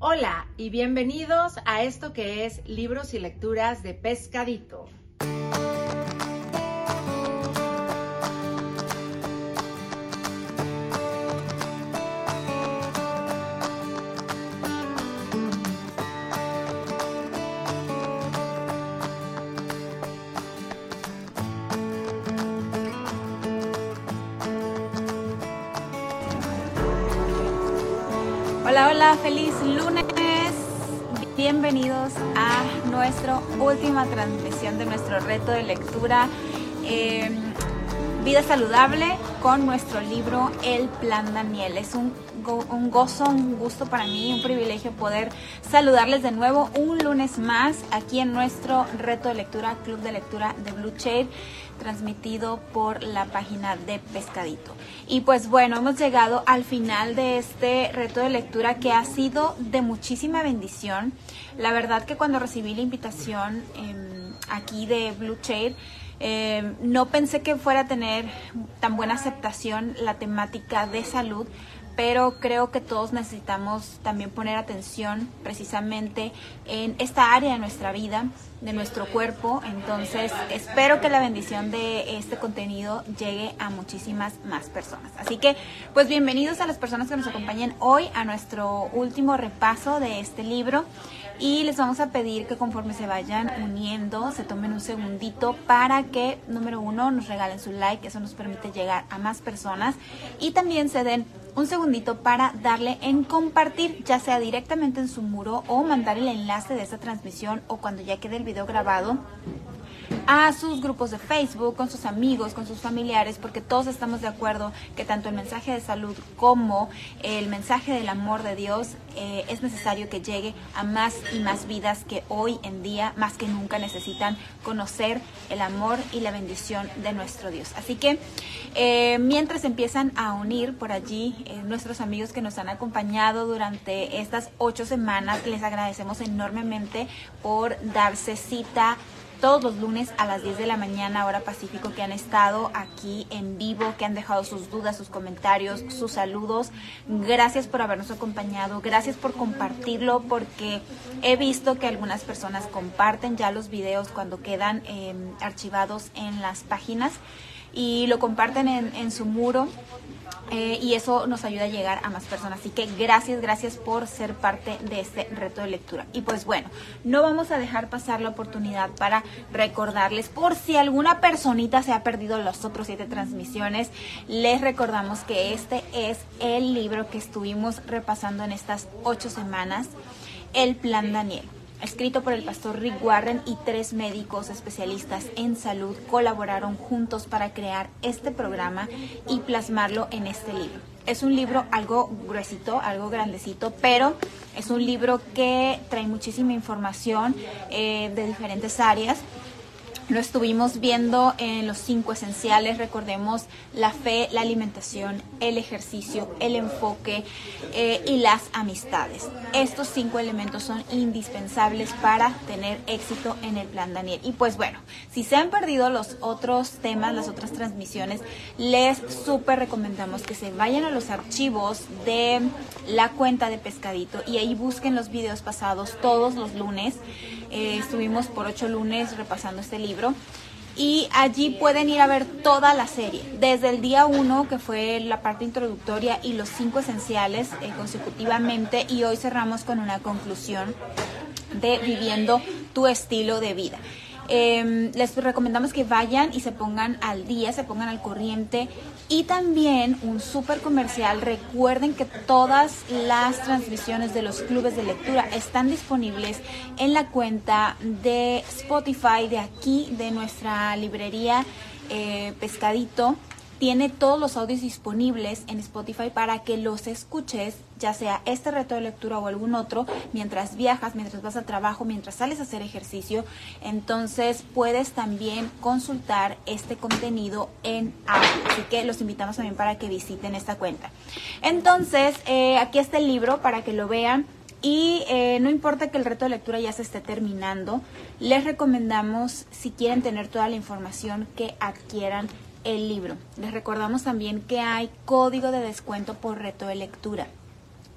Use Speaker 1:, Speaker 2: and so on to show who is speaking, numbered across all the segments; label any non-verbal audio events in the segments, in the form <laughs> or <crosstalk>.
Speaker 1: Hola y bienvenidos a esto que es Libros y Lecturas de Pescadito.
Speaker 2: Hola, hola, feliz. Bienvenidos a nuestra última transmisión de nuestro reto de lectura eh, Vida Saludable con nuestro libro El Plan Daniel. Es un, un gozo, un gusto para mí, un privilegio poder saludarles de nuevo un lunes más aquí en nuestro reto de lectura, Club de Lectura de Blue Shade transmitido por la página de Pescadito. Y pues bueno, hemos llegado al final de este reto de lectura que ha sido de muchísima bendición. La verdad que cuando recibí la invitación em, aquí de Blue Shade, eh, no pensé que fuera a tener tan buena aceptación la temática de salud, pero creo que todos necesitamos también poner atención precisamente en esta área de nuestra vida, de nuestro cuerpo. Entonces, espero que la bendición de este contenido llegue a muchísimas más personas. Así que, pues bienvenidos a las personas que nos acompañan hoy a nuestro último repaso de este libro. Y les vamos a pedir que conforme se vayan uniendo, se tomen un segundito para que, número uno, nos regalen su like, eso nos permite llegar a más personas. Y también se den un segundito para darle en compartir, ya sea directamente en su muro o mandar el enlace de esta transmisión o cuando ya quede el video grabado a sus grupos de Facebook, con sus amigos, con sus familiares, porque todos estamos de acuerdo que tanto el mensaje de salud como el mensaje del amor de Dios eh, es necesario que llegue a más y más vidas que hoy en día, más que nunca, necesitan conocer el amor y la bendición de nuestro Dios. Así que eh, mientras empiezan a unir por allí eh, nuestros amigos que nos han acompañado durante estas ocho semanas, les agradecemos enormemente por darse cita todos los lunes a las 10 de la mañana, hora Pacífico, que han estado aquí en vivo, que han dejado sus dudas, sus comentarios, sus saludos. Gracias por habernos acompañado, gracias por compartirlo, porque he visto que algunas personas comparten ya los videos cuando quedan eh, archivados en las páginas y lo comparten en, en su muro. Eh, y eso nos ayuda a llegar a más personas. Así que gracias, gracias por ser parte de este reto de lectura. Y pues bueno, no vamos a dejar pasar la oportunidad para recordarles, por si alguna personita se ha perdido las otras siete transmisiones, les recordamos que este es el libro que estuvimos repasando en estas ocho semanas, El Plan Daniel escrito por el pastor Rick Warren y tres médicos especialistas en salud colaboraron juntos para crear este programa y plasmarlo en este libro. Es un libro algo gruesito, algo grandecito, pero es un libro que trae muchísima información eh, de diferentes áreas. Lo estuvimos viendo en los cinco esenciales, recordemos la fe, la alimentación, el ejercicio, el enfoque eh, y las amistades. Estos cinco elementos son indispensables para tener éxito en el plan Daniel. Y pues bueno, si se han perdido los otros temas, las otras transmisiones, les súper recomendamos que se vayan a los archivos de la cuenta de Pescadito y ahí busquen los videos pasados todos los lunes. Eh, estuvimos por ocho lunes repasando este libro y allí pueden ir a ver toda la serie, desde el día 1 que fue la parte introductoria y los cinco esenciales eh, consecutivamente y hoy cerramos con una conclusión de viviendo tu estilo de vida. Eh, les recomendamos que vayan y se pongan al día, se pongan al corriente. Y también un súper comercial, recuerden que todas las transmisiones de los clubes de lectura están disponibles en la cuenta de Spotify de aquí, de nuestra librería eh, Pescadito tiene todos los audios disponibles en Spotify para que los escuches, ya sea este reto de lectura o algún otro, mientras viajas, mientras vas al trabajo, mientras sales a hacer ejercicio. Entonces puedes también consultar este contenido en audio. Así que los invitamos también para que visiten esta cuenta. Entonces, eh, aquí está el libro para que lo vean. Y eh, no importa que el reto de lectura ya se esté terminando, les recomendamos, si quieren tener toda la información, que adquieran el libro. Les recordamos también que hay código de descuento por reto de lectura.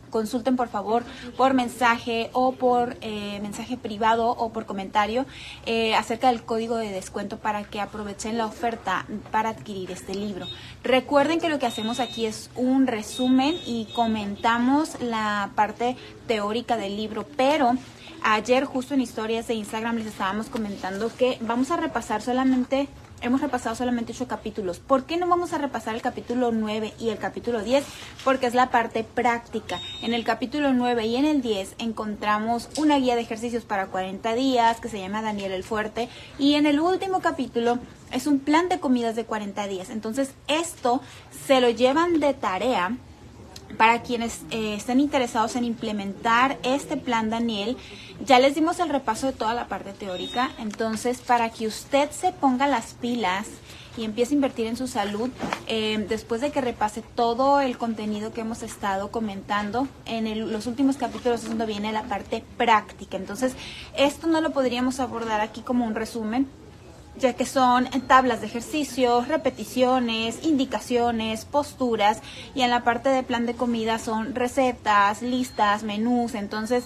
Speaker 2: consulten por favor por mensaje o por eh, mensaje privado o por comentario eh, acerca del código de descuento para que aprovechen la oferta para adquirir este libro. Recuerden que lo que hacemos aquí es un resumen y comentamos la parte teórica del libro, pero ayer justo en historias de Instagram les estábamos comentando que vamos a repasar solamente hemos repasado solamente ocho capítulos. ¿Por qué no vamos a repasar el capítulo 9 y el capítulo 10? Porque es la parte práctica. En el capítulo 9 y en el 10 encontramos una guía de ejercicios para 40 días que se llama Daniel el Fuerte. Y en el último capítulo es un plan de comidas de 40 días. Entonces esto se lo llevan de tarea para quienes eh, estén interesados en implementar este plan Daniel, ya les dimos el repaso de toda la parte teórica, entonces para que usted se ponga las pilas y empiece a invertir en su salud, eh, después de que repase todo el contenido que hemos estado comentando, en los últimos capítulos es donde viene la parte práctica. Entonces, esto no lo podríamos abordar aquí como un resumen, ya que son tablas de ejercicios, repeticiones, indicaciones, posturas y en la parte de plan de comida son recetas, listas, menús, entonces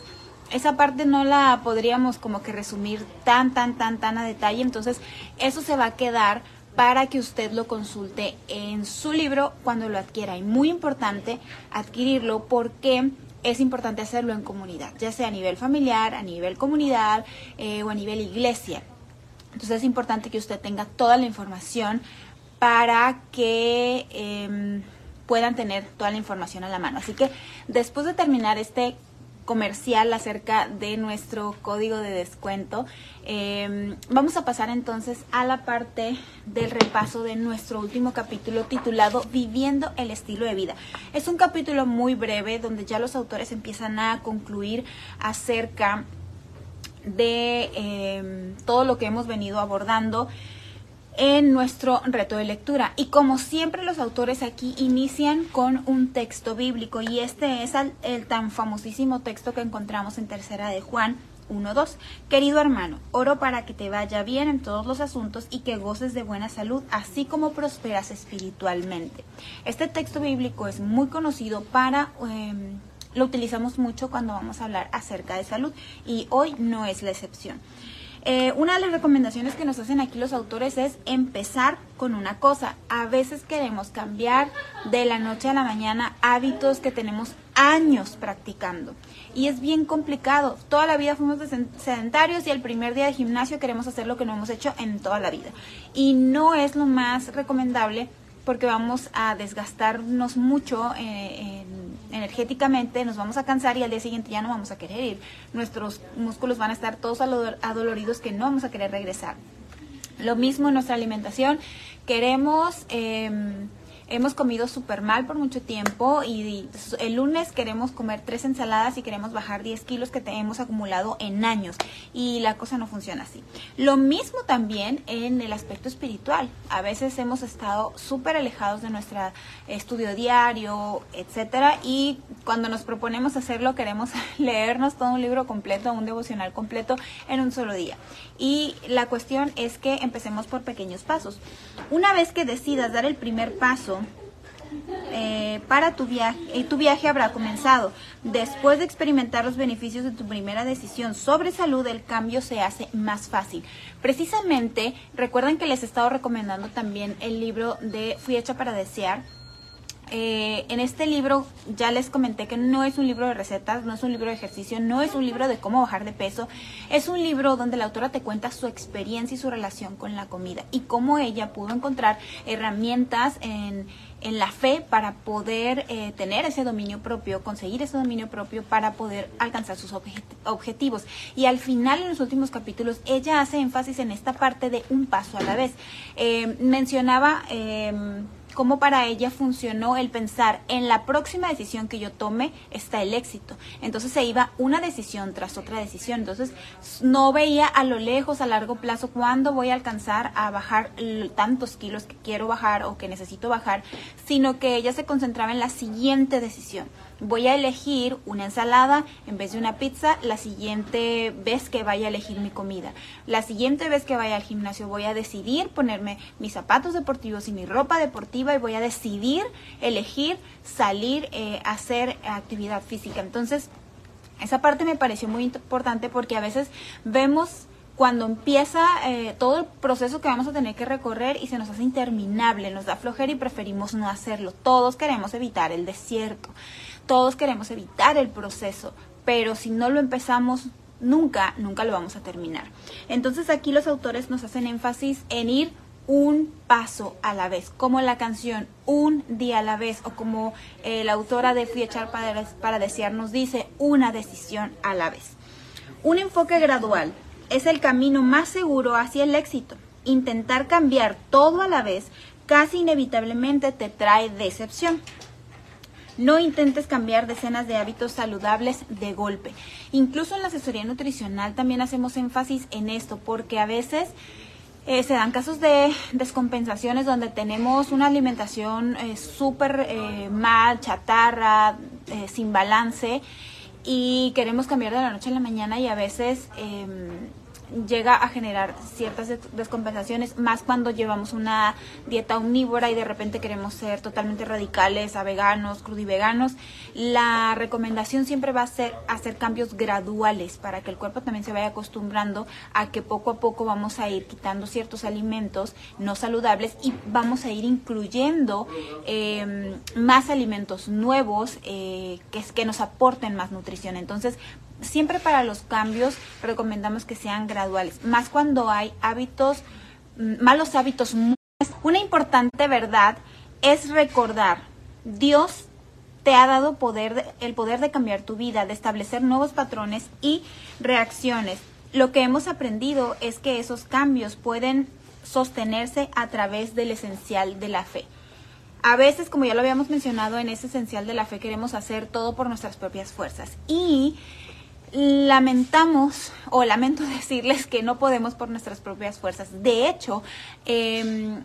Speaker 2: esa parte no la podríamos como que resumir tan, tan, tan, tan a detalle, entonces eso se va a quedar para que usted lo consulte en su libro cuando lo adquiera. Y muy importante adquirirlo porque es importante hacerlo en comunidad, ya sea a nivel familiar, a nivel comunidad eh, o a nivel iglesia. Entonces es importante que usted tenga toda la información para que em, puedan tener toda la información a la mano. Así que después de terminar este comercial acerca de nuestro código de descuento. Em, vamos a pasar entonces a la parte del repaso de nuestro último capítulo titulado Viviendo el estilo de vida. Es un capítulo muy breve donde ya los autores empiezan a concluir acerca em, todo lo que hemos venido abordando en nuestro reto de lectura. Y como siempre los autores aquí inician con un texto bíblico y este es el, tan famosísimo texto que encontramos en tercera de Juan 1.2. Querido hermano, oro para que te vaya bien en todos los asuntos y que goces de buena salud, así como prosperas espiritualmente. Este texto bíblico es muy conocido para... Em, lo utilizamos mucho cuando vamos a hablar acerca de salud y hoy no es la excepción. Eh, una de las recomendaciones que nos hacen aquí los autores es empezar con una cosa. A veces queremos cambiar de la noche a la mañana hábitos que tenemos años practicando. Y es bien complicado. Toda la vida fuimos sedentarios y el primer día de gimnasio queremos hacer lo que no hemos hecho en toda la vida. Y no es lo más recomendable porque vamos a desgastarnos mucho eh, energéticamente, nos vamos a cansar y al día siguiente ya no vamos a querer ir. Nuestros músculos van a estar todos adoloridos que no vamos a querer regresar. Lo mismo en nuestra alimentación, queremos... Eh, hemos comido súper mal por mucho tiempo y el lunes queremos comer tres ensaladas y queremos bajar 10 kilos que tenemos acumulado en años y la cosa no funciona así. Lo mismo también en el aspecto espiritual. A veces hemos estado súper alejados de nuestro estudio diario, etcétera, y cuando nos proponemos hacerlo queremos <laughs> leernos todo un libro completo, un devocional completo en un solo día. Y la cuestión es que empecemos por pequeños pasos. Una vez que decidas dar el primer paso, eh, para tu viaje, y tu viaje habrá comenzado. Después de experimentar los beneficios de tu primera decisión sobre salud, el cambio se hace más fácil. Precisamente, recuerden que les he estado recomendando también el libro de Fui hecha para desear eh, en este libro ya les comenté que no es un libro de recetas, no es un libro de ejercicio, no es un libro de cómo bajar de peso, es un libro donde la autora te cuenta su experiencia y su relación con la comida y cómo ella pudo encontrar herramientas en, en la fe para poder eh, tener ese dominio propio, conseguir ese dominio propio para poder alcanzar sus objetivos. Y al final, en los últimos capítulos, ella hace énfasis en esta parte de un paso a la vez. Eh, mencionaba em, cómo para ella funcionó el pensar en la próxima decisión que yo tome está el éxito. Entonces se iba una decisión tras otra decisión. Entonces no veía a lo lejos, a largo plazo, cuándo voy a alcanzar a bajar tantos kilos que quiero bajar o que necesito bajar, sino que ella se concentraba en la siguiente decisión. Voy a elegir una ensalada en vez de una pizza la siguiente vez que vaya a elegir mi comida. La siguiente vez que vaya al gimnasio voy a decidir ponerme mis zapatos deportivos y mi ropa deportiva y voy a decidir elegir salir eh, a hacer actividad física. Entonces, esa parte me pareció muy importante porque a veces vemos cuando empieza eh, todo el proceso que vamos a tener que recorrer y se nos hace interminable, nos da flojera y preferimos no hacerlo. Todos queremos evitar el desierto. Todos queremos evitar el proceso, pero si no lo empezamos nunca, nunca lo vamos a terminar. Entonces aquí los autores nos hacen énfasis en ir un paso a la vez, como la canción Un día a la vez, o como eh, la autora de Fui echar para, para desear nos dice, una decisión a la vez. Un enfoque gradual es el camino más seguro hacia el éxito. Intentar cambiar todo a la vez casi inevitablemente te trae decepción. No intentes cambiar decenas de hábitos saludables de golpe. Incluso en la asesoría nutricional también hacemos énfasis en esto, porque a veces eh, se dan casos de descompensaciones donde tenemos una alimentación eh, súper eh, mal, chatarra, sin balance, y queremos cambiar de la noche a la mañana y a veces em, llega a generar ciertas descompensaciones, más cuando llevamos una dieta omnívora y de repente queremos ser totalmente radicales a veganos, crudiveganos. La recomendación siempre va a ser hacer cambios graduales para que el cuerpo también se vaya acostumbrando a que poco a poco vamos a ir quitando ciertos alimentos no saludables y vamos a ir incluyendo em, más alimentos nuevos eh, que, que nos aporten más nutrición. Entonces, siempre para los cambios recomendamos que sean graduales, más cuando hay hábitos, mm, malos hábitos. Una importante verdad es recordar, Dios te ha dado poder, el poder de cambiar tu vida, de establecer nuevos patrones y reacciones. Lo que hemos aprendido es que esos cambios pueden sostenerse a través del esencial de la fe. A veces, como ya lo habíamos mencionado, en ese esencial de la fe queremos hacer todo por nuestras propias fuerzas. Y lamentamos o lamento <laughs> decirles que no podemos por nuestras propias fuerzas. De hecho, em,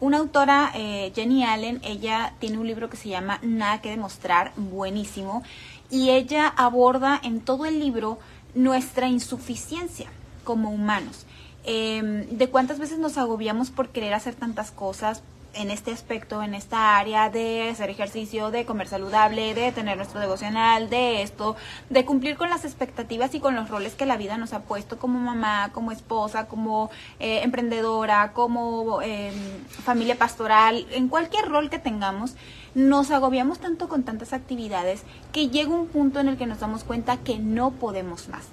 Speaker 2: una autora, eh, Jenny Allen, ella tiene un libro que se llama Nada que demostrar, buenísimo, y ella aborda en todo el libro nuestra insuficiencia como humanos. Em, de cuántas veces nos agobiamos por querer hacer tantas cosas, en este aspecto, en esta área de hacer ejercicio, de comer saludable, de tener nuestro devocional, de esto, de cumplir con las expectativas y con los roles que la vida nos ha puesto como mamá, como esposa, como eh, emprendedora, como em, familia pastoral, en cualquier rol que tengamos, nos agobiamos tanto con tantas actividades que llega un punto en el que nos damos cuenta que no podemos más.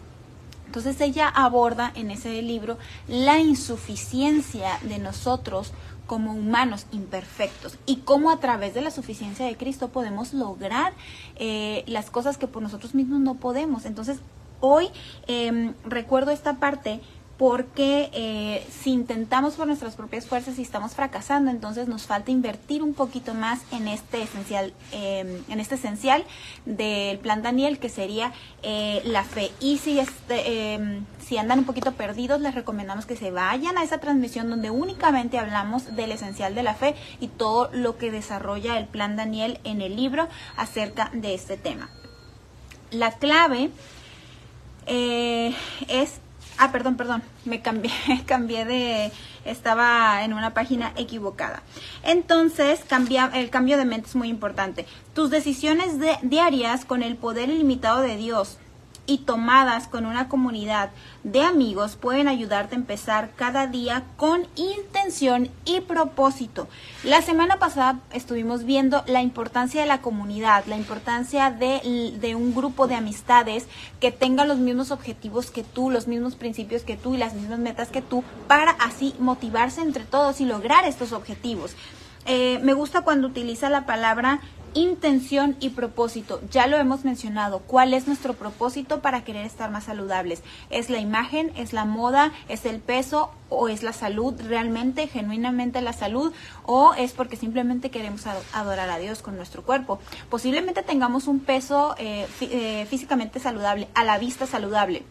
Speaker 2: Entonces ella aborda en ese libro la insuficiencia de nosotros como humanos imperfectos y cómo a través de la suficiencia de Cristo podemos lograr eh, las cosas que por nosotros mismos no podemos. Entonces, hoy em, recuerdo esta parte porque eh, si intentamos por nuestras propias fuerzas y estamos fracasando, entonces nos falta invertir un poquito más en este esencial, em, en este esencial del plan Daniel, que sería eh, la fe. Y si, este, em, si andan un poquito perdidos, les recomendamos que se vayan a esa transmisión donde únicamente hablamos del esencial de la fe y todo lo que desarrolla el plan Daniel en el libro acerca de este tema. La clave eh, es Ah, perdón, perdón, me cambié, <laughs> cambié de, estaba en una página equivocada. Entonces, cambia, el cambio de mente es muy importante. Tus decisiones de, diarias con el poder ilimitado de Dios y tomadas con una comunidad de amigos pueden ayudarte a empezar cada día con intención y propósito. La semana pasada estuvimos viendo la importancia de la comunidad, la importancia de, de, un grupo de amistades que tenga los mismos objetivos que tú, los mismos principios que tú y las mismas metas que tú, para así motivarse entre todos y lograr estos objetivos. Eh, me gusta cuando utiliza la palabra intención y propósito. Ya lo hemos mencionado. ¿Cuál es nuestro propósito para querer estar más saludables? ¿Es la imagen? ¿Es la moda? ¿Es el peso? ¿O es la salud realmente, genuinamente la salud? ¿O es porque simplemente queremos adorar a Dios con nuestro cuerpo? Posiblemente tengamos un peso eh, eh, físicamente saludable, a la vista saludable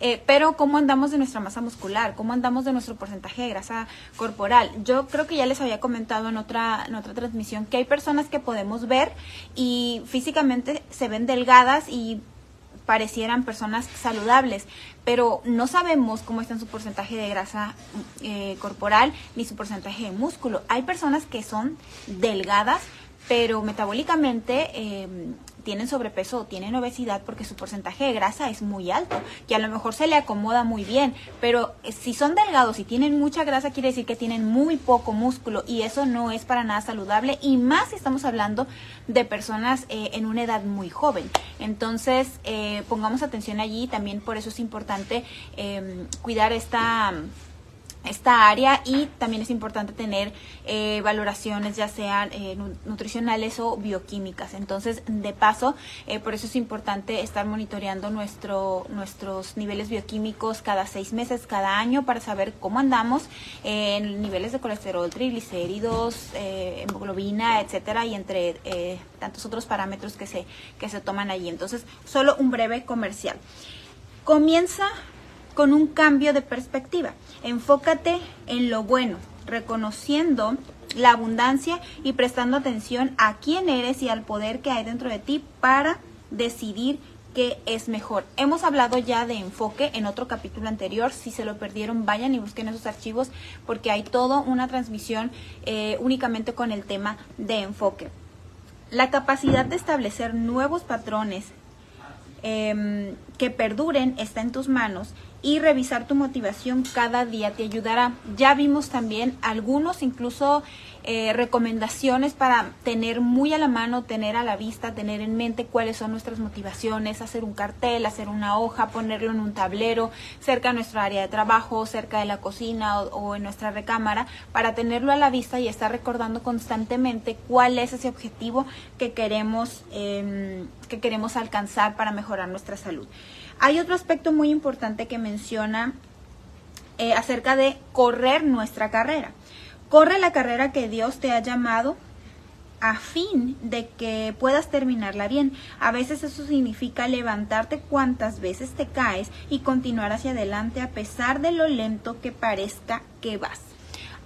Speaker 2: Eh, pero cómo andamos de nuestra masa muscular, cómo andamos de nuestro porcentaje de grasa corporal. Yo creo que ya les había comentado en otra, en otra transmisión que hay personas que podemos ver y físicamente se ven delgadas y parecieran personas saludables, pero no sabemos cómo está su porcentaje de grasa eh, corporal ni su porcentaje de músculo. Hay personas que son delgadas, pero metabólicamente eh, tienen sobrepeso o tienen obesidad porque su porcentaje de grasa es muy alto, que a lo mejor se le acomoda muy bien, pero eh, si son delgados y tienen mucha grasa quiere decir que tienen muy poco músculo y eso no es para nada saludable y más si estamos hablando de personas eh, en una edad muy joven. Entonces, eh, pongamos atención allí, también por eso es importante em, cuidar esta esta área y también es importante tener eh, valoraciones ya sean eh, nutricionales o bioquímicas. Entonces, de paso, eh, por eso es importante estar monitoreando nuestro, nuestros niveles bioquímicos cada seis meses, cada año, para saber cómo andamos en niveles de colesterol, triglicéridos, hemoglobina, etcétera, y entre tantos otros parámetros que se, que se toman allí. Entonces, solo un breve comercial. Comienza con un cambio de perspectiva. Enfócate en lo bueno, reconociendo la abundancia y prestando atención a quién eres y al poder que hay dentro de ti para decidir qué es mejor. Hemos hablado ya de enfoque en otro capítulo anterior. Si se lo perdieron, vayan y busquen esos archivos porque hay toda una transmisión eh, únicamente con el tema de enfoque. La capacidad de establecer nuevos patrones em, que perduren está en tus manos y revisar tu motivación cada día te ayudará. Ya vimos también algunos incluso eh, recomendaciones para tener muy a la mano, tener a la vista, tener en mente cuáles son nuestras motivaciones, hacer un cartel, hacer una hoja, ponerlo en un tablero cerca de nuestra área de trabajo, cerca de la cocina o, en nuestra recámara, para tenerlo a la vista y estar recordando constantemente cuál es ese objetivo que queremos, em, que queremos alcanzar para mejorar nuestra salud. Hay otro aspecto muy importante que menciona eh, acerca de correr nuestra carrera. Corre la carrera que Dios te ha llamado a fin de que puedas terminarla bien. A veces eso significa levantarte cuantas veces te caes y continuar hacia adelante a pesar de lo lento que parezca que vas.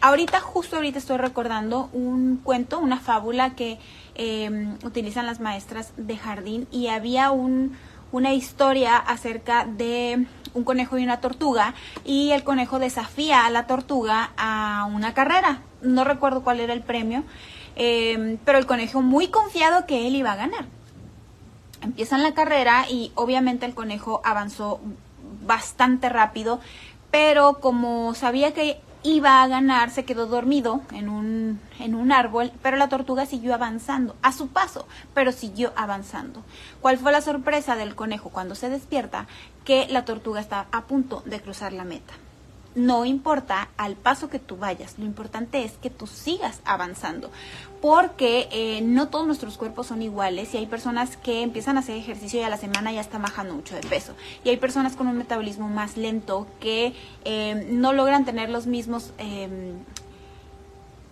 Speaker 2: Ahorita, justo ahorita estoy recordando un cuento, una fábula que em, utilizan las maestras de jardín y había un, una historia acerca de un conejo y una tortuga y el conejo desafía a la tortuga a una carrera. No recuerdo cuál era el premio, em, pero el conejo muy confiado que él iba a ganar. Empiezan la carrera y obviamente el conejo avanzó bastante rápido, pero como sabía que iba a ganar, se quedó dormido en un, en un árbol, pero la tortuga siguió avanzando, a su paso, pero siguió avanzando. ¿Cuál fue la sorpresa del conejo cuando se despierta? Que la tortuga está a punto de cruzar la meta no importa al paso que tú vayas, lo importante es que tú sigas avanzando, porque eh, no todos nuestros cuerpos son iguales y hay personas que empiezan a hacer ejercicio y a la semana ya están bajando mucho de peso y hay personas con un metabolismo más lento que eh, no logran tener los mismos em,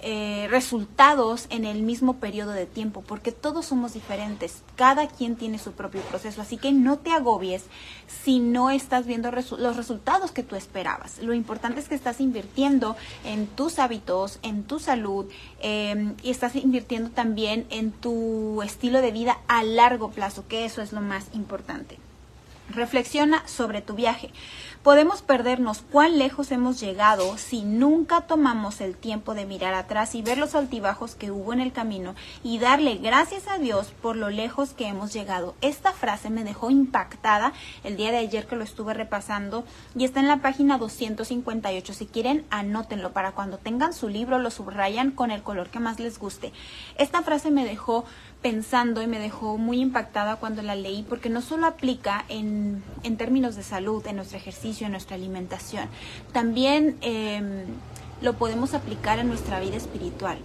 Speaker 2: eh, resultados en el mismo periodo de tiempo, porque todos somos diferentes, cada quien tiene su propio proceso, así que no te agobies si no estás viendo los resultados que tú esperabas. Lo importante es que estás invirtiendo en tus hábitos, en tu salud em, y estás invirtiendo también en tu estilo de vida a largo plazo, que eso es lo más importante. Reflexiona sobre tu viaje. Podemos perdernos cuán lejos hemos llegado si nunca tomamos el tiempo de mirar atrás y ver los altibajos que hubo en el camino y darle gracias a Dios por lo lejos que hemos llegado. Esta frase me dejó impactada el día de ayer que lo estuve repasando y está en la página 258. Si quieren, anótenlo para cuando tengan su libro, lo subrayan con el color que más les guste. Esta frase me dejó pensando y me dejó muy impactada cuando la leí porque no solo aplica en, en términos de salud, en nuestro ejercicio, en nuestra alimentación, también em, lo podemos aplicar en nuestra vida espiritual.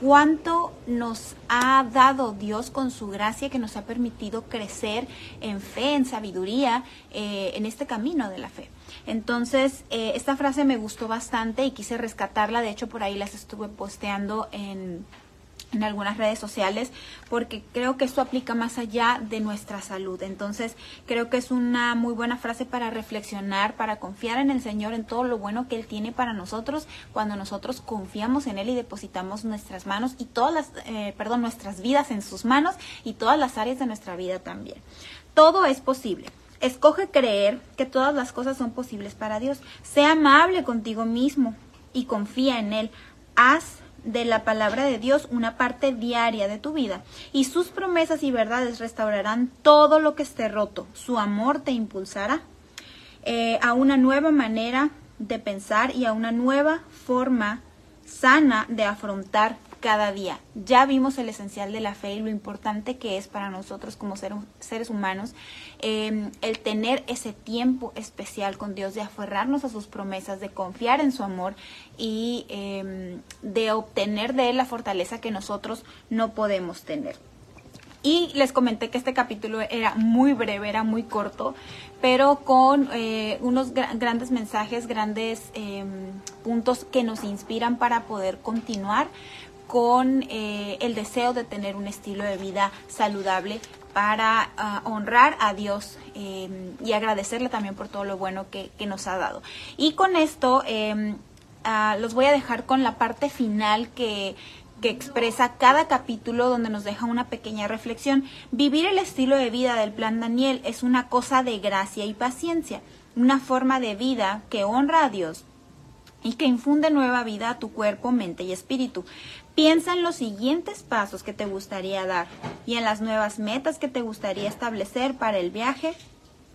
Speaker 2: Cuánto nos ha dado Dios con su gracia que nos ha permitido crecer en fe, en sabiduría, eh, en este camino de la fe. Entonces, eh, esta frase me gustó bastante y quise rescatarla. De hecho, por ahí las estuve posteando en, en algunas redes sociales porque creo que esto aplica más allá de nuestra salud. Entonces creo que es una muy buena frase para reflexionar, para confiar en el Señor, en todo lo bueno que Él tiene para nosotros cuando nosotros confiamos en Él y depositamos nuestras manos y todas las, eh, perdón, nuestras vidas en sus manos y todas las áreas de nuestra vida también. Todo es posible. Escoge creer que todas las cosas son posibles para Dios. Sea amable contigo mismo y confía en Él. Haz de la palabra de Dios una parte diaria de tu vida y sus promesas y verdades restaurarán todo lo que esté roto. Su amor te impulsará eh, a una nueva manera de pensar y a una nueva forma sana de afrontar cada día. Ya vimos el esencial de la fe y lo importante que es para nosotros como seres humanos em, el tener ese tiempo especial con Dios, de aferrarnos a sus promesas, de confiar en su amor y em, de obtener de Él la fortaleza que nosotros no podemos tener. Y les comenté que este capítulo era muy breve, era muy corto, pero con eh, unos grandes mensajes, grandes em, puntos que nos inspiran para poder continuar con eh, el deseo de tener un estilo de vida saludable para ah, honrar a Dios em, y agradecerle también por todo lo bueno que, nos ha dado. Y con esto em, ah, los voy a dejar con la parte final que expresa cada capítulo donde nos deja una pequeña reflexión. Vivir el estilo de vida del plan Daniel es una cosa de gracia y paciencia, una forma de vida que honra a Dios y que infunde nueva vida a tu cuerpo, mente y espíritu. Piensa en los siguientes pasos que te gustaría dar y en las nuevas metas que te gustaría establecer para el viaje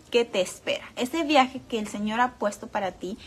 Speaker 2: que te espera. Ese viaje que el Señor ha puesto para ti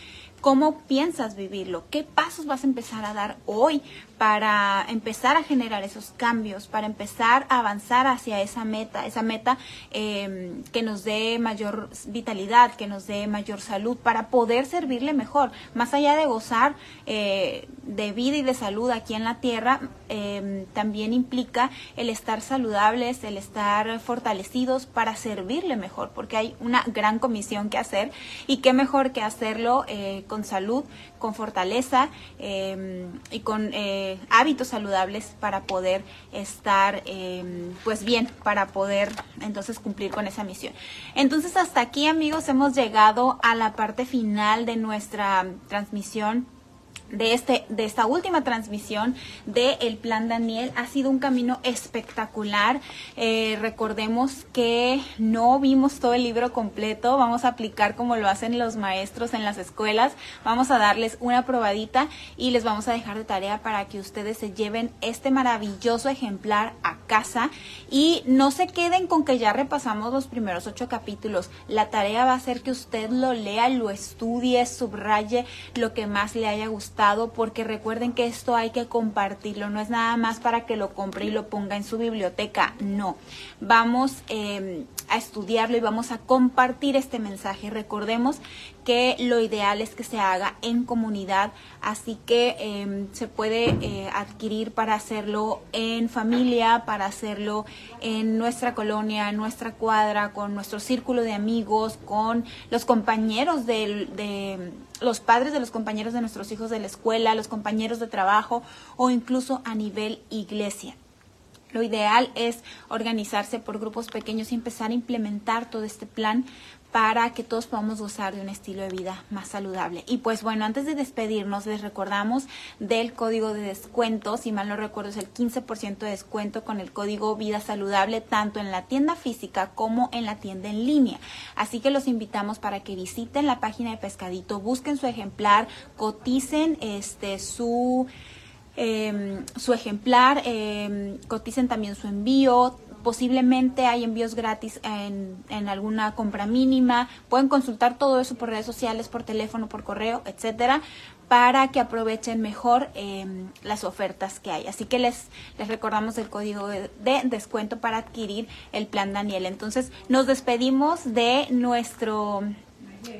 Speaker 2: ¿Cómo piensas vivirlo? ¿Qué pasos vas a empezar a dar hoy para empezar a generar esos cambios, para empezar a avanzar hacia esa meta, esa meta em, que nos dé mayor vitalidad, que nos dé mayor salud, para poder servirle mejor? Más allá de gozar eh, de vida y de salud aquí en la tierra, em, también implica el estar saludables, el estar fortalecidos para servirle mejor, porque hay una gran comisión que hacer y qué mejor que hacerlo. Eh, con salud, con fortaleza em, y con eh, hábitos saludables para poder estar em, pues bien, para poder entonces cumplir con esa misión. Entonces hasta aquí amigos hemos llegado a la parte final de nuestra transmisión de, este, de esta última transmisión de El Plan Daniel. Ha sido un camino espectacular. Eh, recordemos que no vimos todo el libro completo. Vamos a aplicar como lo hacen los maestros en las escuelas. Vamos a darles una probadita y les vamos a dejar de tarea para que ustedes se lleven este maravilloso ejemplar a casa y no se queden con que ya repasamos los primeros ocho capítulos. La tarea va a ser que usted lo lea, lo estudie, subraye lo que más le haya gustado porque recuerden que esto hay que compartirlo, no es nada más para que lo compre y lo ponga en su biblioteca, no. Vamos em, a estudiarlo y vamos a compartir este mensaje. Recordemos que lo ideal es que se haga en comunidad, así que em, se puede eh, adquirir para hacerlo en familia, para hacerlo en nuestra colonia, en nuestra cuadra, con nuestro círculo de amigos, con los compañeros de los padres de los compañeros de nuestros hijos de la escuela, los compañeros de trabajo o incluso a nivel iglesia. Lo ideal es organizarse por grupos pequeños y empezar a implementar todo este plan para que todos podamos gozar de un estilo de vida más saludable. Y pues bueno, antes de despedirnos, les recordamos del código de descuento, si mal no recuerdo es el 15% de descuento con el código Vida Saludable, tanto en la tienda física como en la tienda en línea. Así que los invitamos para que visiten la página de Pescadito, busquen su ejemplar, coticen este su... Em, su ejemplar, eh, coticen también su envío, posiblemente hay envíos gratis en, en, alguna compra mínima. Pueden consultar todo eso por redes sociales, por teléfono, por correo, etcétera, para que aprovechen mejor em, las ofertas que hay. Así que les, les recordamos el código de, descuento para adquirir el plan Daniel. Entonces, nos despedimos de nuestro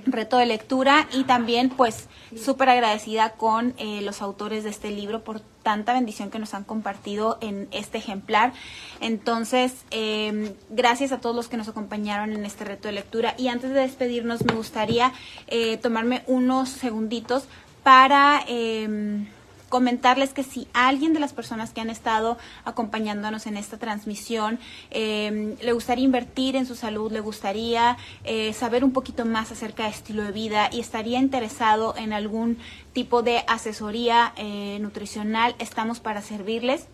Speaker 2: reto de lectura y también pues súper agradecida con eh, los autores de este libro por tanta bendición que nos han compartido en este ejemplar. Entonces, em, gracias a todos los que nos acompañaron en este reto de lectura y antes de despedirnos me gustaría eh, tomarme unos segunditos para... Em, comentarles que si alguien de las personas que han estado acompañándonos en esta transmisión eh, le gustaría invertir en su salud, le gustaría eh, saber un poquito más acerca de estilo de vida y estaría interesado en algún tipo de asesoría eh, nutricional, estamos para servirles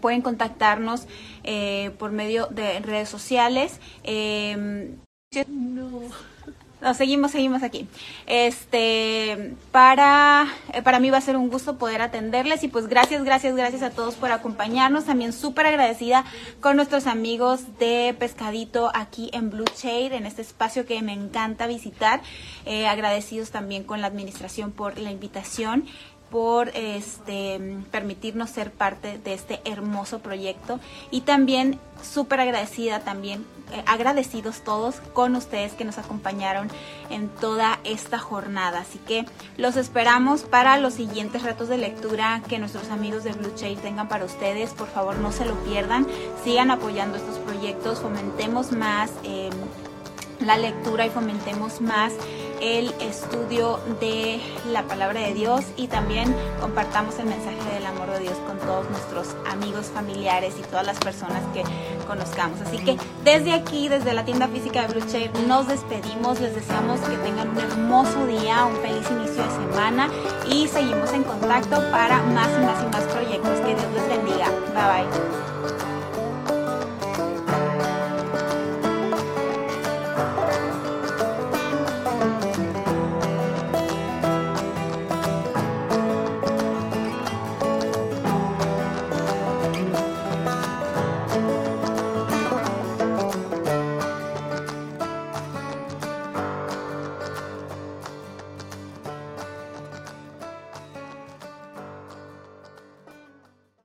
Speaker 2: pueden contactarnos eh, por medio de redes sociales. No, seguimos, seguimos aquí. Este, para, eh, para mí va a ser un gusto poder atenderles y pues gracias, gracias, gracias a todos por acompañarnos. También súper agradecida con nuestros amigos de Pescadito aquí en Blue Shade, en este espacio que me encanta visitar. Eh, agradecidos también con la administración por la invitación por este, permitirnos ser parte de este hermoso proyecto y también súper agradecida también, eh, agradecidos todos con ustedes que nos acompañaron en toda esta jornada. Así que los esperamos para los siguientes retos de lectura que nuestros amigos de Blue Shade tengan para ustedes. Por favor, no se lo pierdan, sigan apoyando estos proyectos, fomentemos más eh, la lectura y fomentemos más el estudio de la palabra de Dios y también compartamos el mensaje del amor de Dios con todos nuestros amigos, familiares y todas las personas que conozcamos. Así que desde aquí, desde la tienda física de Blue nos despedimos, les deseamos que tengan un hermoso día, un feliz inicio de semana y seguimos en contacto para más y más y más proyectos. Que Dios les bendiga. Bye bye.